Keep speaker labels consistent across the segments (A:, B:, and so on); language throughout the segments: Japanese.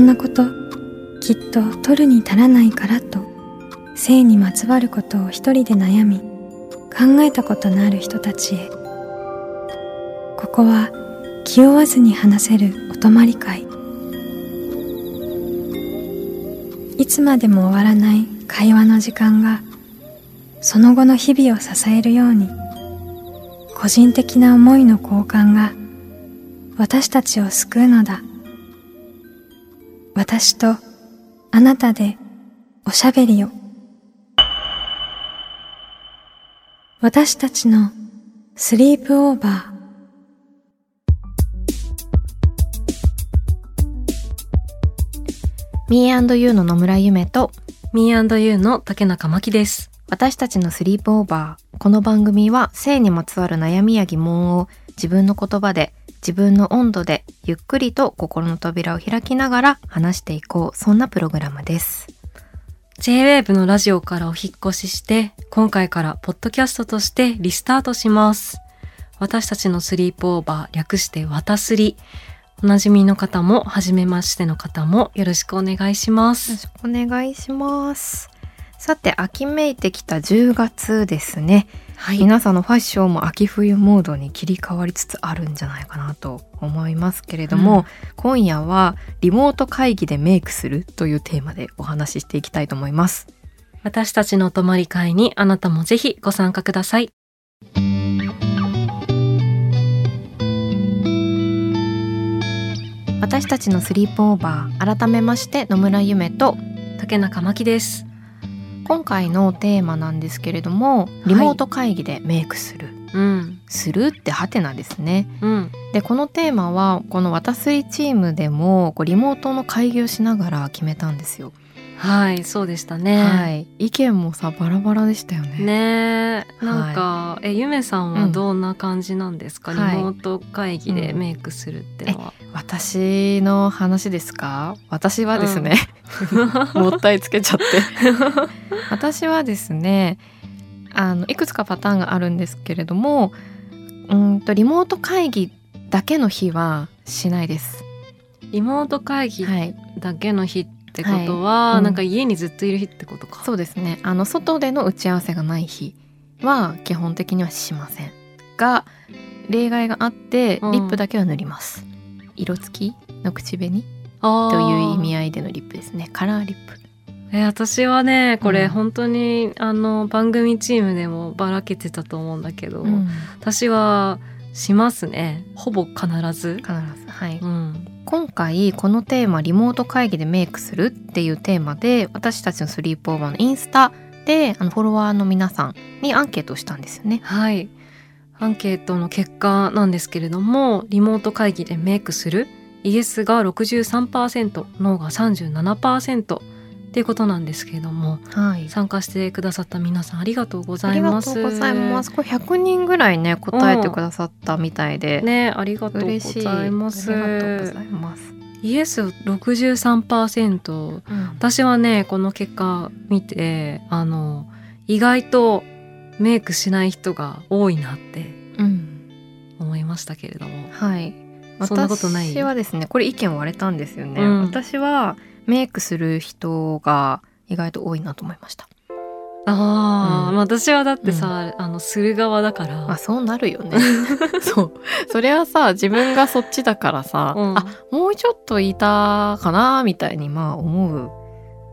A: んなこときっと取るに足らないからと性にまつわることを一人で悩み考えたことのある人たちへ。ここは気負わずに話せるお泊まり会。いつまでも終わらない会話の時間がその後の日々を支えるように個人的な思いの交換が私たちを救うのだ。私とあなたでおしゃべりを私たちのスリープオーバー
B: Me&You の野村ゆめと
C: Me&You の竹中真希です。
B: 私たちのスリープオーバー。この番組は性にまつわる悩みや疑問を自分の言葉で自分の温度でゆっくりと心の扉を開きながら話していこう。そんなプログラムです。
C: J-Wave のラジオからお引っ越しして、今回からポッドキャストとしてリスタートします。私たちのスリープオーバー、略してわたすり。おなじみの方も、初めましての方もよろしくお願いしま
B: よろ
C: す。
B: しくお願いします。さて、秋めいてきた10月ですね。
C: はい。
B: 皆さんのファッションも秋冬モードに切り替わりつつあるんじゃないかなと思いますけれども、
C: うん
B: 今夜はリモート会議でメイクするというテーマでお話ししていきたいと思います。
C: 私たちのお泊まり会にあなたもぜひご参加ください。
B: 私たちのスリープオーバー改めまして野村ゆめと
C: 竹中真希です。
B: 今回のテーマなんですけれどもリモート会議でメイクする、
C: うん。
B: するってハテナですね
C: うん。
B: でこのテーマはこの「わたすりチーム」でもこうリモートの会議をしながら決めたんですよ。
C: はい、そうでしたね。
B: はい、意見もさバラバラでしたよね。
C: ねえなんか、えゆめさんは
B: うん
C: どんな感じなんですか、
B: はい。
C: リモート会議でメイクするってのは、
B: 私の話ですか？私はですね、もったいつけちゃって。私はですねあのいくつかパターンがあるんですけれどもうんとリモート会議だけの日はしないです。
C: リモート会議
B: はい、
C: だけの日ってことは、
B: はいうん。
C: なんか家にずっといる日ってことか。
B: そうですね。あの外での打ち合わせがない日は基本的にはしません。が例外があって
C: うん。
B: リップだけは塗ります、色付きの口紅
C: と
B: という意味
C: 合い
B: でのリップですね。カラーリップ。
C: え私はねこれ
B: うん。
C: 本当に、あの番組チームでもばらけてたと思うんだけど、
B: うん。
C: 私はしますね。ほぼ必ず、
B: 必ず。はい、
C: うん、
B: 今回このテーマリモート会議でメイクするっていうテーマで私たちのスリープオーバーのインスタであのフォロワーの皆さんにアンケートをしたんですよね
C: はい。アンケートの結果なんですけれども、リモート会議でメイクするイエスが63%、ノーが37%っていうことなんですけれども、
B: はい。
C: 参加してくださった皆さんありがとうご
B: ありが
C: ざいます。
B: とうございます。これ100人ぐらいね答えてくださったみたいで、
C: ね、ありがとうご
B: 嬉しい
C: ざいます。
B: ありがとうございます、
C: イエス63%。私はね、この結果見て、あの、意外とメイクしない人が多いなって
B: うん。
C: 思いましたけれども。
B: はい。
C: そんなことない？
B: 私はですねこれ意見割れたんですよね、
C: うん。
B: 私はメイクする人が意外と多いなと思いました。
C: ああ、
B: うん。
C: まあ私はだってさ、あのする側だから、
B: あそうなるよね。そう。それはさ自分がそっちだからさ、
C: うん。
B: あもうちょっといたかなみたいにまあ思う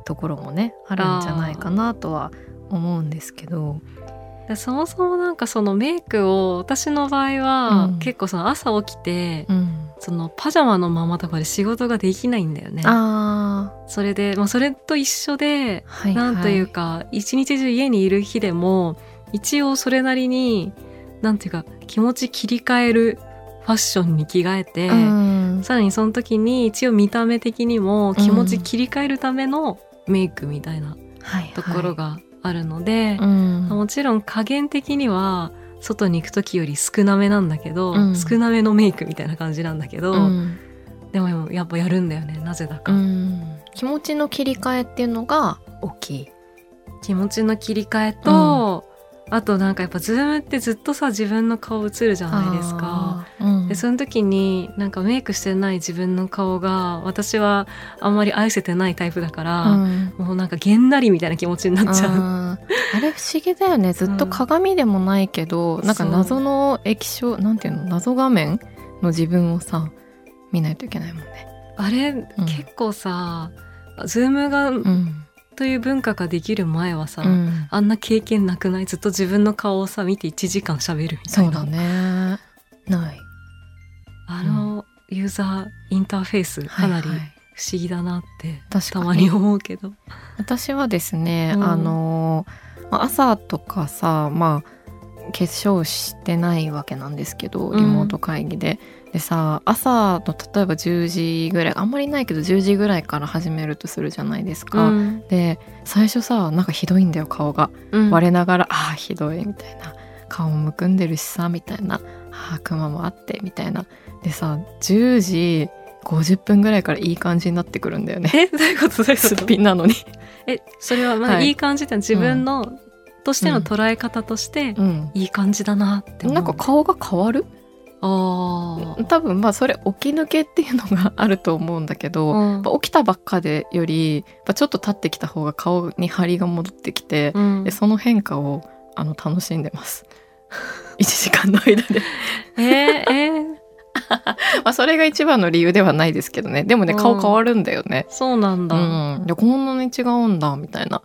B: ところもねあるんじゃないかなとは思うんですけど
C: でそもそもなんかそのメイクを私の場合は、
B: うん。
C: 結構その朝起きて、
B: うん。
C: そのパジャマのままとかで仕事ができないんだよね。
B: あ
C: それで、まあ、それと一緒で、
B: ーはい、
C: なんという
B: か
C: か一日中家にいる日でも一応それなりになんていうか気持ち切り替えるファッションに着替えて、
B: うん。
C: さらにその時に一応見た目的にも気持ち切り替えるためのメイクみたいな
B: はい。
C: ところがあるので、
B: うん。
C: もちろん加減的には外に行く時より少なめなんだけど、
B: うん。
C: 少なめのメイクみたいな感じなんだけど、
B: うん。
C: でもやっぱやるんだよねなぜだか、
B: うん。気持ちの切り替えっていうのが大きい。
C: 気持ちの切り替えと、あとなんかやっぱズームってずっとさ自分の顔映るじゃないですか。でその時になんかメイクしてない自分の顔が私はあんまり愛せてないタイプだから、
B: うん。
C: もうなんかげんなりみたいな気持ちになっちゃう。
B: あれ不思議だよね。ずっと鏡でもないけど、なんか謎の液晶なんていうの謎画面の自分をさ見ないといけないもんね。
C: あれ、結構さズームが
B: うん。
C: という文化ができる前はさ、
B: うん。
C: あんな経験なくない？ずっと自分の顔をさ見て1時間喋るみたいうな。
B: そだね。ない
C: あのユーザーインターフェースかなり
B: はい。はい
C: 不思議だなって
B: 確かに。
C: たまに思うけど。
B: 私はですね、
C: うん。
B: あのまあ朝とかさまあ化粧してないわけなんですけど
C: うん。
B: リモート会議で、でさ朝の例えば10時ぐらいあんまりないけど10時ぐらいから始めるとするじゃないですか、
C: うん。
B: で最初さなんかひどいんだよ顔が。
C: うん。
B: 我ながら、ああひどいみたいな顔もむくんでるしさみたいな。ああクマもあってみたいな。でさ10時50分ぐらいからいい感じになってくるんだよね。
C: えどういうこと？どういう
B: すっぴんなのに。
C: えそれはまあ
B: はい。
C: いい感じって自分の、としての捉え方として、
B: うん。
C: いい感じだなって
B: なんか顔が変わる？
C: あー。
B: 多分まあそれ起き抜けっていうのがあると思うんだけど、
C: うん。
B: 起きたばっかでよりちょっと経ってきた方が顔に張りが戻ってきて、
C: うん。
B: でその変化をあの楽しんでます 1時間の間で。
C: えー、えー、
B: まあそれが一番の理由ではないですけどね。でもね
C: うん。
B: 顔変わるんだよね。
C: そうなんだ、
B: うん。でこんなに違うんだみたいな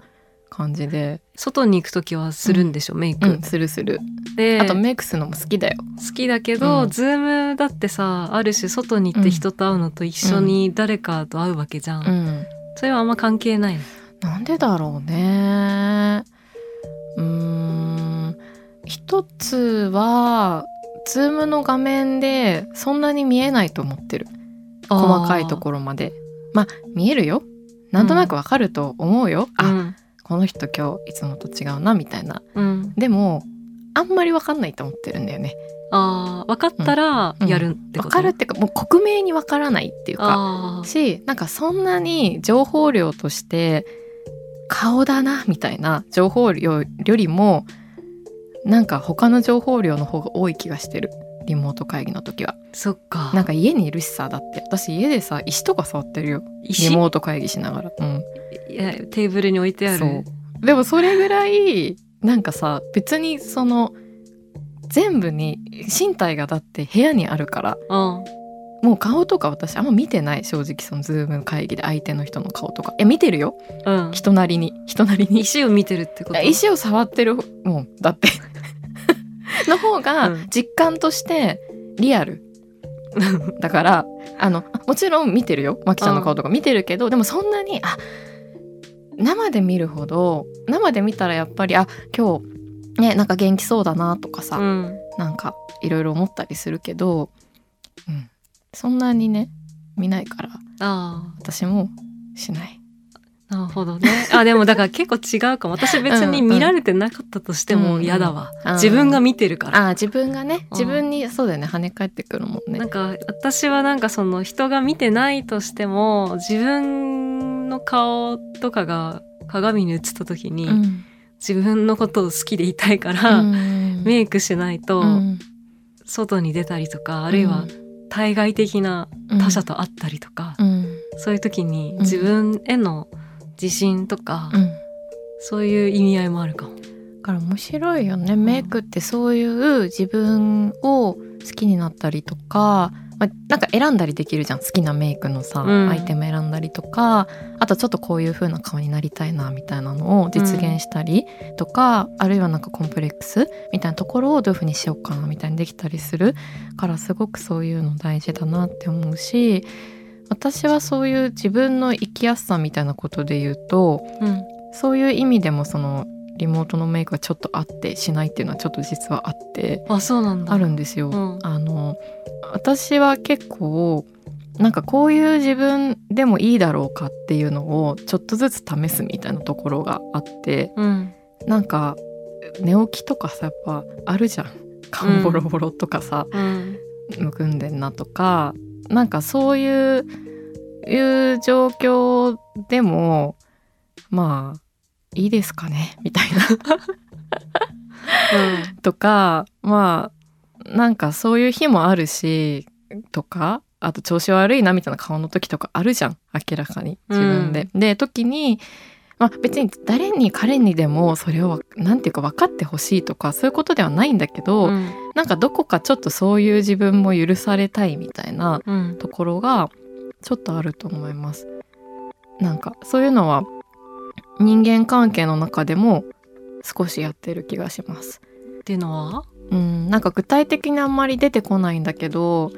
B: 感じで、
C: 外に行く時はするんでしょ、メイク、
B: うん、するする。
C: で
B: あとメイクするのも好きだよ。
C: 好きだけど、
B: うん。
C: ズームだってさある種外に行って人と会うのと一緒に誰かと会うわけじゃん、
B: うん。
C: それはあんま関係ないの。
B: なんでだろうね。うーん一つはズームの画面でそんなに見えないと思ってる。細かいところまで。まあ見えるよ。なんとなくわかると思うよ、
C: うん。
B: この人今日いつもと違うなみたいな。
C: うん、
B: でもあんまりわかんないと思ってるんだよね。
C: あー分かったら
B: うん。
C: やるってこと、
B: わかるっていうかもう克明にわからないっていうか。しなんかそんなに情報量として顔だなみたいな情報量よりもなんか他の情報量の方が多い気がしてる。リモート会議の時は。
C: そっか。
B: なんか家にいるしさだって。私家でさ石とか触ってるよ。
C: 石？
B: リモート会議しながら。うん。
C: いやテーブルに置いてある。
B: そう。でもそれぐらいなんかさ別にその全部に身体がだって部屋にあるから
C: うん。
B: もう顔とか私あんま見てない正直そのズーム会議で相手の人の顔とか。いや見てるよ。
C: うん。
B: 人なりに。人なりに。
C: 石を見てるってこと？
B: 石を触ってるもん。だっての方が
C: うん。
B: 実感としてリアル。だからあのもちろん見てるよ。マキちゃんの顔とか。見てるけどでもそんなにあ生で見るほど生で見たらやっぱりあ今日ねなんか元気そうだなとかさ、
C: うん。
B: なんかいろいろ思ったりするけど、うん、そんなにね見ないから
C: あ
B: 私もしない。
C: あなるほどね。あでもだから結構違うかも。私別に見られてなかったとしても嫌だわ、
B: うん
C: 自分が見てるから。
B: あー自分がね
C: うん
B: 自分にそうだよね跳ね返ってくるもんね。
C: なんか私はなんかその人が見てないとしても自分の顔とかが鏡に映った時に、
B: うん。
C: 自分のことを好きでいたいから、
B: うん
C: メイクしないと
B: うん。
C: 外に出たりとか、あるいは対外的な他者と会ったりとか、
B: うん。
C: そういう時に
B: ん。
C: 自分への自信とか、
B: うん。
C: そういう意味合いもあるかも。
B: だから面白いよね。メイクってそういう自分を好きになったりとか、まあ、なんか選んだりできるじゃん。好きなメイクのさ、
C: うん。
B: アイテム選んだりとか。あとちょっとこういう風な顔になりたいなみたいなのを実現したりとか、あるいはなんかコンプレックスみたいなところをどういう風にしようかなみたいにできたりするからすごくそういうの大事だなって思うし私はそういう自分の生きやすさみたいなことで言うと
C: うん。
B: そういう意味でもそのリモートのメイクがちょっとあってしないっていうのはちょっと実はあって
C: あそうなんだ。
B: あるんですよ。
C: うん。
B: あの私は結構なんかこういう自分でもいいだろうかっていうのをちょっとずつ試すみたいなところがあって
C: うん。
B: なんか寝起きとかさやっぱあるじゃん。顔 ボロボロとかさ、
C: うん。
B: むくんでんなとかなんかそういういう状況でもまあいいですかねみたいな。とかまあなんかそういう日もあるしとかあと調子悪いなみたいな顔の時とかあるじゃん明らかに自分で。で時にまあ、別に誰に彼にでもそれを何て言うか分かってほしいとかそういうことではないんだけど、うん、なんかどこかちょっとそういう自分も許されたいみたいなところがちょっとあると思います。なんかそういうのは人間関係の中でも少しやってる気がします。
C: っていうのは？
B: うんなんか具体的にあんまり出てこないんだけど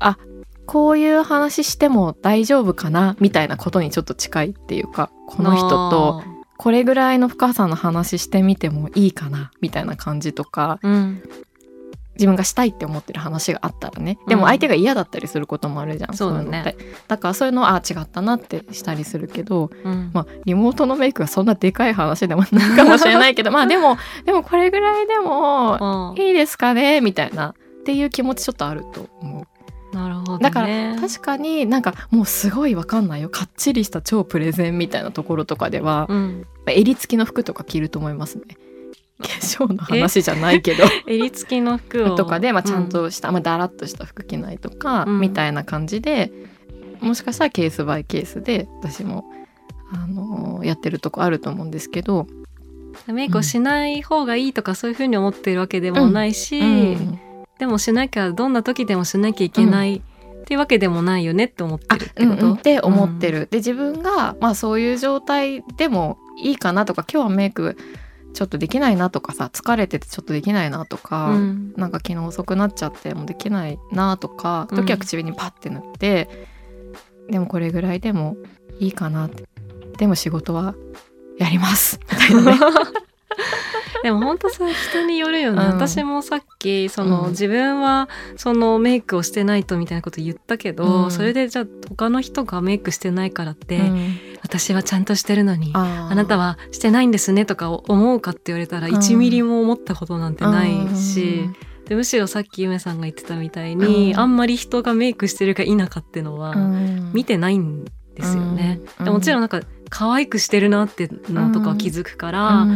B: あこういう話しても大丈夫かなみたいなことにちょっと近いっていうかこの人とこれぐらいの深さの話してみてもいいかなみたいな感じとか、うん、自分がしたいって思ってる話があったらね。でも相手が嫌だったりすることもあるじゃん、うん、そうだねだからそういうのはあ違ったなってしたりするけど、うん、まあリモートのメイクがそんなでかい話でもないかもしれないけどまあでも でもこれぐらいでもいいですかねみたいなっていう気持ちちょっとあると思う。
C: なるほど、ね、
B: だから確かになんかもうすごいわかんないよ。かっちりした超プレゼンみたいなところとかでは、うん、襟付きの服とか着ると思いますね。化粧の話じゃないけど。
C: 襟付きの服
B: とかで、まあ、ちゃんとした、うん、まあ、だらっとした服着ないとか、うん、みたいな感じでもしかしたらケースバイケースで私も、あのー、やってるとこあると思うんですけど。
C: メイクをしない方がいいとかそういうふうに思ってるわけでもないし、うんでもしなきゃどんな時でもしなきゃいけない、っていうわけでもないよねって思ってるってこと、うんうん、
B: って思ってる、で自分が、まあ、そういう状態でもいいかなとか今日はメイクちょっとできないなとかさ疲れててちょっとできないなとか、うん、なんか昨日遅くなっちゃってもうできないなとか時は口紅パッて塗って、うん、でもこれぐらいでもいいかなって。でも仕事はやります。みたいなね
C: でも本当それ人によるよね、うん、私もさっきその、うん、自分はそのメイクをしてないとみたいなこと言ったけど、うん、それでじゃあ他の人がメイクしてないからって、私はちゃんとしてるのにあなたはしてないんですねとか思うかって言われたら1ミリも思ったことなんてないし。でむしろさっきゆめさんが言ってたみたいに、あんまり人がメイクしてるか否かっていうのは見てないんですよね。でもちろんなんか可愛くしてるなってのとか気づくから、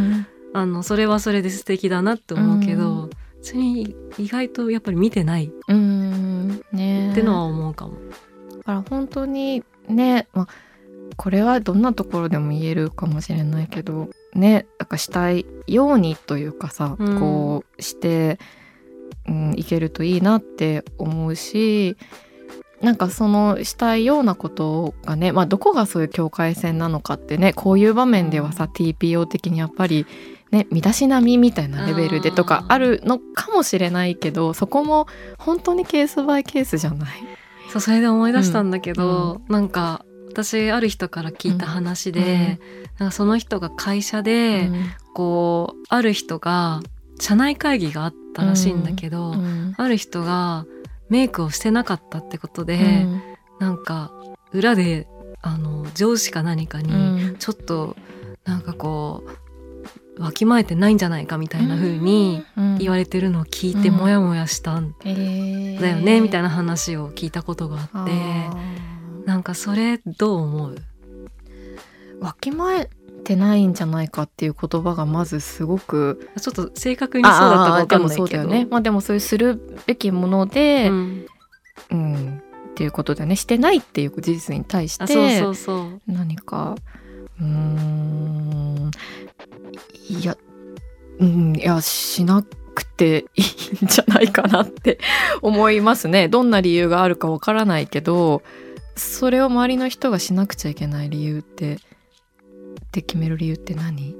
C: あのそれはそれで素敵だなって思うけど、うん、それに意外とやっぱり見てないうん。ね。ってのは思うかも。
B: だから本当にね、まあ、これはどんなところでも言えるかもしれないけどねなんかしたいようにというかさ、うん、こうして、うん、いけるといいなって思うしなんかそのしたいようなことがね、まあ、どこがそういう境界線なのかってねこういう場面ではさ TPO 的にやっぱりね、身だしなみみたいなレベルでとかあるのかもしれないけどそこも本当にケースバイケースじゃない。
C: そうそれで思い出したんだけど、うん、なんか私ある人から聞いた話で、うん、なんかその人が会社で、うん、こうある人が社内会議があったらしいんだけど、ある人がメイクをしてなかったってことで、うん、なんか裏であの上司か何かにちょっとなんかこうわきまえてないんじゃないかみたいな風に言われてるのを聞いてモヤモヤしたんだよねみたいな話を聞いたことがあってなんかそれどう思う？
B: わきまえてないんじゃないかっていう言葉がまずすごく
C: ちょっと正確にそうだったか分かんないけど。
B: ね。まあでもそういうするべきもので、うん、うん、っていうことでね。してないっていう事実に対して何かうん。いや、うん、いや、しなくていいんじゃないかなって思いますね。どんな理由があるかわからないけど、それを周りの人がしなくちゃいけない理由って、って決める理由って何？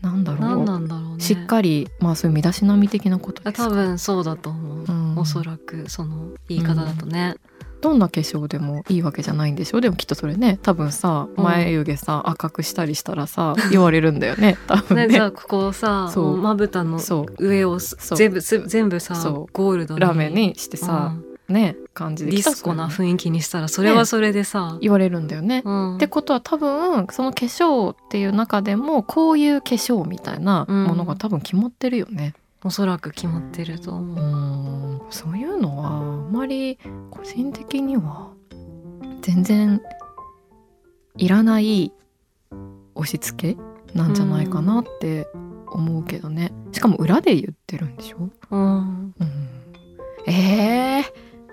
B: なんだろう。
C: 何なんだろう、ね、
B: しっかりまあそういう身だしなみ的なことです
C: か？多分そうだと思う、うん、おそらくその言い方だとね、うん
B: どんな化粧でもいいわけじゃないんでしょ？でもきっとそれね多分さ眉毛さ、うん、赤くしたりしたらさ言われるんだよ ね。多分ね。
C: じゃあここさまぶたの上を全部全部さゴールド
B: ラメにしてさ、うん、ね感じで
C: ディスコな雰囲気にしたらそれはそれでさ、
B: ね、言われるんだよね。うん、ってことは多分その化粧っていう中でもこういう化粧みたいなものが多分決まってるよね。
C: おそらく決まってると思
B: う。うそういうのはあまり個人的には全然いらない押し付けなんじゃないかなって思うけどね、しかも裏で言ってるんでしょ、うん、うん、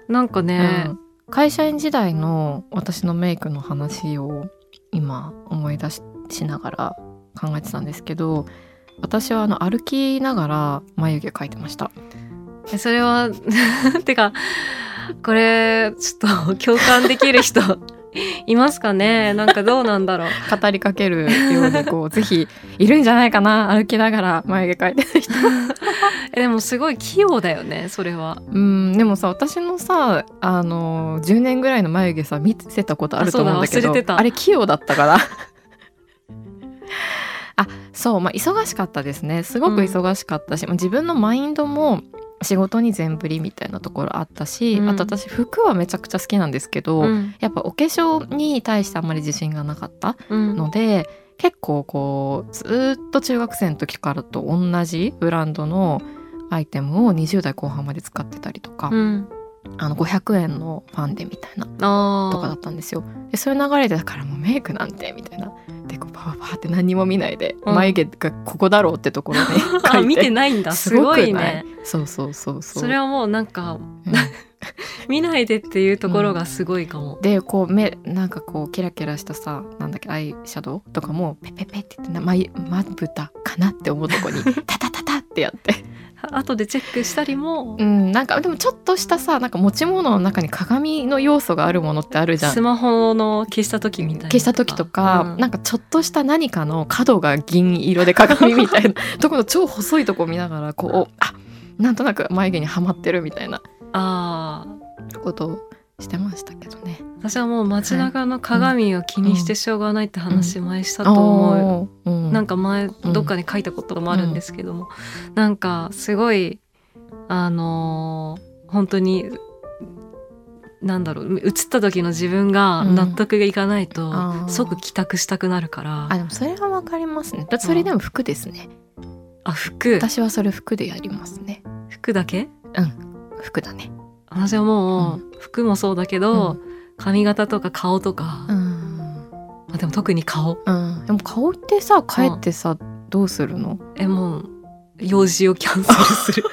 C: なんかね、
B: うん。会社員時代の私のメイクの話を今思い出ししながら考えてたんですけど私はあの歩きながら眉毛描いてました。
C: えそれは てかこれちょっと共感できる人 いますかね？なんかどうなんだろう？
B: 語りかけるようにこうぜひいるんじゃないかな？歩きながら眉毛描いてる人。
C: えでもすごい器用だよねそれは。
B: うんでもさ私のさあの10年ぐらいの眉毛さ見せたことあると思うんだけど
C: あれてた。
B: あれ器用だったから。あそうまあ忙しかったですね。すごく忙しかったし、まあ自分のマインドも仕事に全振りみたいなところあったし、
C: うん。
B: あと私服はめちゃくちゃ好きなんですけど、
C: うん。
B: やっぱお化粧に対してあんまり自信がなかった
C: うん。
B: ので結構こうずーっと中学生の時からと同じブランドのアイテムを20代後半まで使ってたりとか、
C: うん
B: あの500円のファンデみたいな
C: あ
B: とかだったんですよ。でそういう流れでだからもうメイクなんてみたいな。でこうパパパって何にも見ないで、
C: うん。
B: 眉毛がここだろうってところで
C: 見てないんだ。すごい？ね。
B: そうそうそうそう。
C: それはもうなんか
B: うん。
C: 見ないでっていうところがすごいかも、
B: でこう目なんかこうキラキラしたさなんだっけアイシャドウとかもペペペって言ってまぶたかなって思うとこに タタタタってやって
C: 後でチェックしたりも、
B: うん。なんかでもちょっとしたさなんか持ち物の中に鏡の要素があるものってあるじゃん。
C: スマホの消した時みたいな
B: 消した時とか、
C: うん。
B: なんかちょっとした何かの角が銀色で鏡みたいな。ところ超細いとこ見ながらこうあなんとなく眉毛にはまってるみたいな。
C: ああ
B: ことをしてましたけどね。
C: 私はもう街中の鏡を気にしてしょうがないって話前したと思う、
B: う、うん、
C: なんか前どっかに書いたこともあるんですけども、なんかすごいあのー本当になんだろう映った時の自分が納得がいかないと、
B: あー。
C: 即帰宅したくなるから。
B: あでもそれはわかりますね。だそれでも服ですね。
C: あ服。
B: 私はそれ服でやりますね。
C: 服だけ？
B: 服だね。
C: 私はもう、服もそうだけど、髪型とか顔とか、
B: うん。
C: あでも特に顔。
B: うん。でも顔ってさ帰ってさ、どうするの？
C: えもう用事をキャンセルする。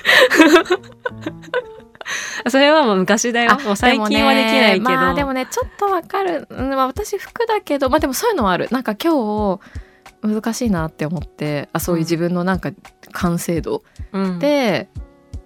C: それはもう昔だよ。もう最近はできないけど、
B: でもねまあでもねちょっとわかる、うんまあ、私服だけどまあでもそういうのはある。なんか今日難しいなって思ってあそういう自分のなんか完成度。
C: うん、
B: で、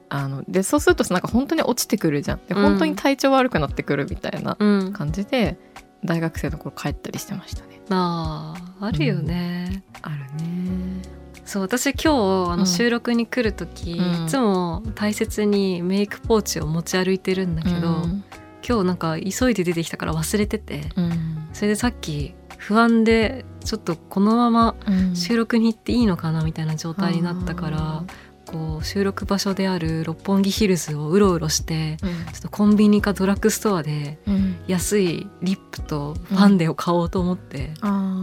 B: あのでそうするとなんか本当に落ちてくるじゃん。で
C: うん。
B: 本当に体調悪くなってくるみたいな
C: うん、
B: 感じで、大学生の頃帰ったりしてましたね。
C: あーあるよね、
B: あるね。
C: そう私今日あ
B: うん
C: の収録に来る時、
B: うん。
C: いつも大切にメイクポーチを持ち歩いてるんだけど、
B: うん。
C: 今日なんか急いで出てきたから忘れてて
B: うん。
C: それでさっき不安でちょっとこのまま
B: うん。
C: 収録に行っていいのかなみたいな状態になったから、こう収録場所である六本木ヒルズをうろうろして
B: うん。
C: ちょっとコンビニかドラッグストアで
B: うん。
C: 安いリップとファンデを買おうと思って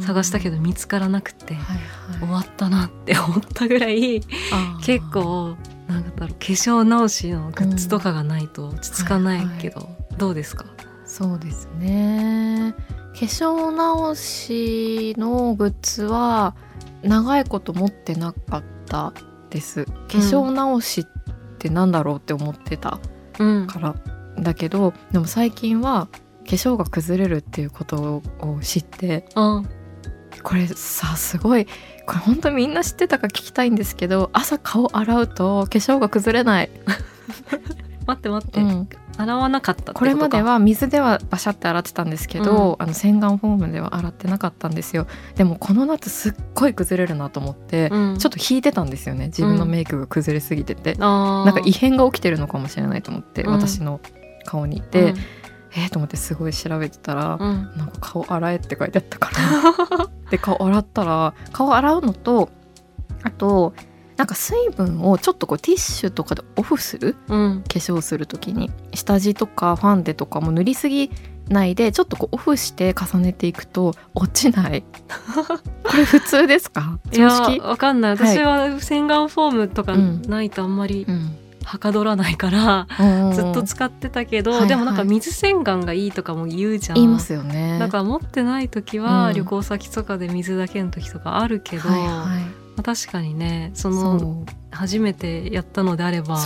C: 探したけど見つからなくて
B: はい
C: 終
B: はい。
C: わったなって思ったぐらい結構なんだろう化粧直しのグッズとかがないと落ち着かないけど、どうですか？
B: そうですね。化粧直しのグッズは長いこと持ってなかったです。化粧直しってなんだろうって思ってた
C: うん。
B: から、だけどでも最近は化粧が崩れるっていうことを知って
C: あ
B: これさすごいこれ本当みんな知ってたか聞きたいんですけど朝顔洗うと化粧が崩れない、
C: 待って待って、
B: うん、
C: 洗わなかったこ
B: れまでは水ではバシャって洗ってたんですけど、あの洗顔フォームでは洗ってなかったんですよ。でもこの夏すっごい崩れるなと思って、
C: うん。
B: ちょっと引いてたんですよね。自分のメイクが崩れすぎてて、
C: あー。
B: なんか異変が起きてるのかもしれないと思って、
C: うん。
B: 私の顔にで、えー、と思ってすごい調べてたら、
C: うんうん。
B: なんか顔洗えって書いてあったから。で顔洗ったら顔洗うのとあとなんか水分をちょっとこうティッシュとかでオフする？
C: うん。
B: 化粧する時に。下地とかファンデとかも塗りすぎないでちょっとこうオフして重ねていくと落ちない。これ普通ですか？
C: いやわかんない。
B: はい。
C: 私は洗顔フォームとか
B: うん。
C: ないとあんまり
B: うん。
C: はかどらないから、ずっと使ってたけど、
B: はいはい。
C: でもなんか水洗顔がいいとかも言うじゃん。
B: 言いますよね。
C: だから持ってない時は
B: うん。
C: 旅行先とかで水だけの時とかあるけど、
B: はいはい
C: 確かにねそ
B: そ
C: の
B: う。
C: 初めてやったのであれば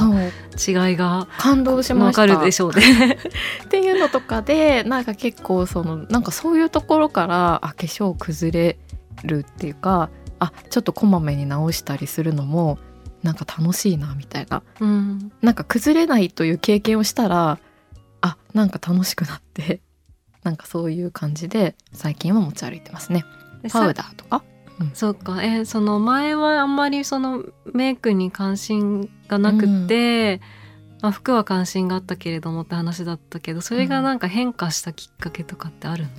C: 違いが
B: 感動しま
C: わ
B: した。
C: かるでしょうね。
B: っていうのとかでなんか結構そのなんかそういうところからあ化粧崩れるっていうかあちょっとこまめに直したりするのもなんか楽しいなみたいな。
C: うん、
B: なんか崩れないという経験をしたらあなんか楽しくなってなんかそういう感じで最近は持ち歩いてますね。パウダーとか？
C: そうか。えその前はあんまりそのメイクに関心がなくって、まあ、服は関心があったけれどもって話だったけどそれがなんか変化したきっかけとかってあるの、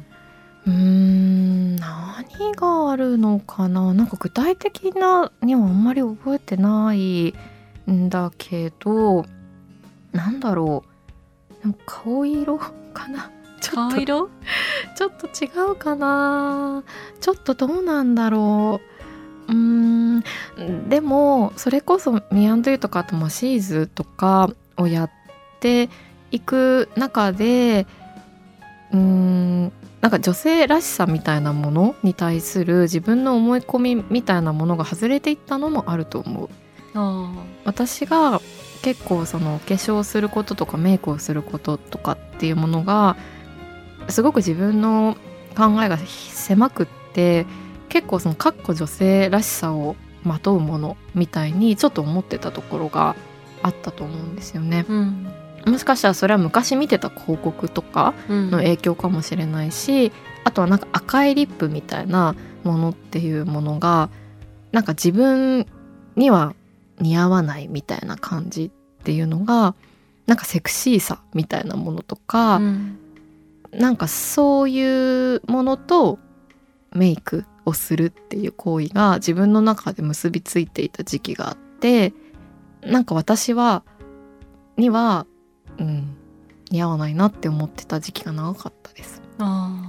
B: うーん。何があるのかな？なんか具体的なにはあんまり覚えてないんだけどなんだろう。でも顔色かな？ちょっと
C: 顔色？
B: ちょっと違うかな。ちょっとどうなんだろう。うーん。でもそれこそミアンドゥとかあとまあシーズとかをやっていく中でうーん。なんか女性らしさみたいなものに対する自分の思い込みみたいなものが外れていったのもあると思う。
C: あ。
B: 私が結構その化粧することとかメイクをすることとかっていうものがすごく自分の考えが狭くって結構そのかっこ女性らしさをまとうものみたいにちょっと思ってたところがあったと思うんですよね。
C: うん。
B: もしかしたらそれは昔見てた広告とか
C: うん。
B: の影響かもしれないしあとはなんか赤いリップみたいなものっていうものがなんか自分には似合わないみたいな感じっていうのがなんかセクシーさみたいなものとか、
C: うん
B: なんかそういうものとメイクをするっていう行為が自分の中で結びついていた時期があってなんか私はには、うん、似合わないなって思ってた時期が長かったです。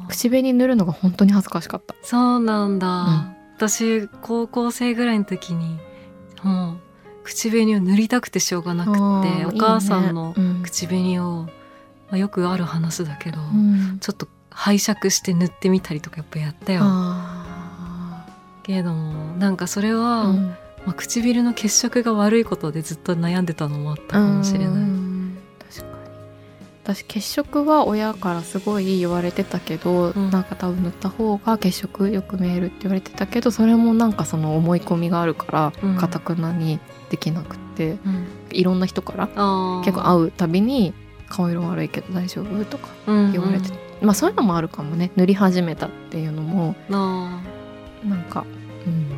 B: 口紅塗るのが本当に恥ずかしかった。
C: そうなんだ、
B: ん。
C: 私高校生ぐらいの時にもう口紅を塗りたくてしょうがなくてお母さんの
B: いいねうん。
C: 口紅を、まあ、よくある話だけど、
B: うん。
C: ちょっと拝借して塗ってみたりとかやっぱやったよ。
B: あ
C: けれどもなんかそれ
B: ー
C: は、
B: うん。
C: まあ、唇の血色が悪いことでずっと悩んでたのもあったかもしれ
B: う
C: ない。
B: ん。確かに。私血色は親からすごい言われてたけど、
C: うん。
B: なんか多分塗った方が血色よく見えるって言われてたけどそれもなんかその思い込みがあるから
C: うん。
B: かたくなにできなくて、
C: うん。
B: いろんな人から結構会うたびに「顔色悪いけど大丈夫?」とか
C: うん
B: 言われて、まあそういうのもあるかもね。塗り始めたっていうのも。
C: あ。
B: なんか、うん、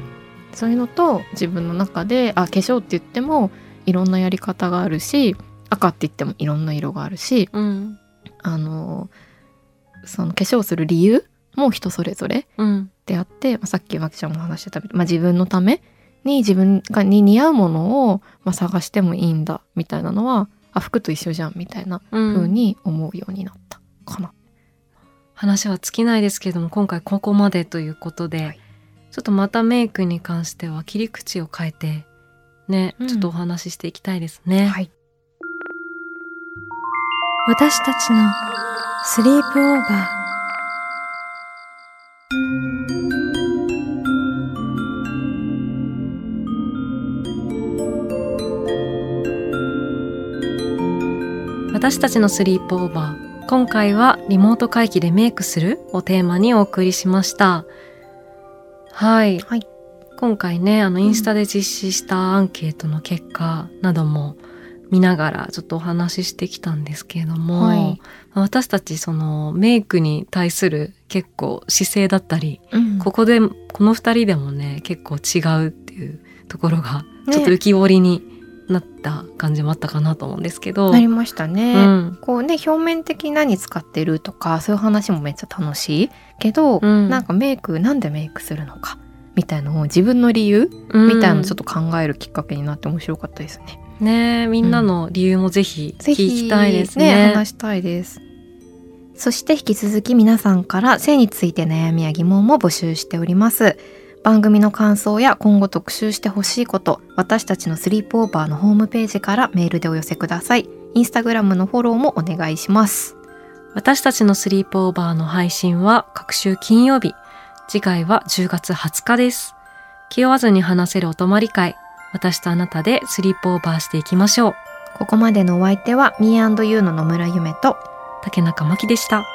B: そういうのと自分の中であ化粧って言ってもいろんなやり方があるし赤って言ってもいろんな色があるし
C: ーうん。
B: あのその化粧する理由も人それぞれ
C: うん。
B: であって、まあ、さっき脇ちゃんも話してた、まあ、自分のために自分がに似合うものを、まあ、探してもいいんだみたいなのはあ服と一緒じゃんみたいな
C: うん。
B: 風に思うようになったかな。
C: 話は尽きないですけれども今回ここまでということで、
B: はい。
C: ちょっとまたメイクに関しては切り口を変えてね、
B: うん。
C: ちょっとお話ししていきたいですね。
B: はい、
A: 私たちのスリープオーバー
C: 私たちのスリープオーバー。今回はリモート会議でメイクするをテーマにお送りしました。はい、
B: はい。
C: 今回ねあのインスタで実施したアンケートの結果なども見ながらちょっとお話ししてきたんですけれども、
B: はい。
C: 私たちそのメイクに対する結構姿勢だったり
B: うん。
C: ここでこの二人でもね結構違うっていうところが
B: ね。
C: ちょっと浮き彫りになった感じもあったかなと思うんですけど、
B: なりましたね。
C: うん
B: こうね表面的何使ってるとかそういう話もめっちゃ楽しいけど、
C: うん
B: なんかメイクなんでメイクするのかみたいのを自分の理由
C: うん
B: みたいなのをちょっと考えるきっかけになって面白かったですね。
C: ねみんなの理由もぜひ聞きたいですね。
B: 話したいです。そして引き続き皆さんから性について悩みや疑問も募集しております。番組の感想や今後特集してほしいこと、私たちのスリープオーバーのホームページからメールでお寄せください。インスタグラムのフォローもお願いします。
C: 私たちのスリープオーバーの配信は各週金曜日。次回は10月20日です。気負わずに話せるお泊まり会私とあなたでスリープオーバーしていきましょう
B: ここまでのお相手は Me&You の野村夢と
C: 竹中真希でした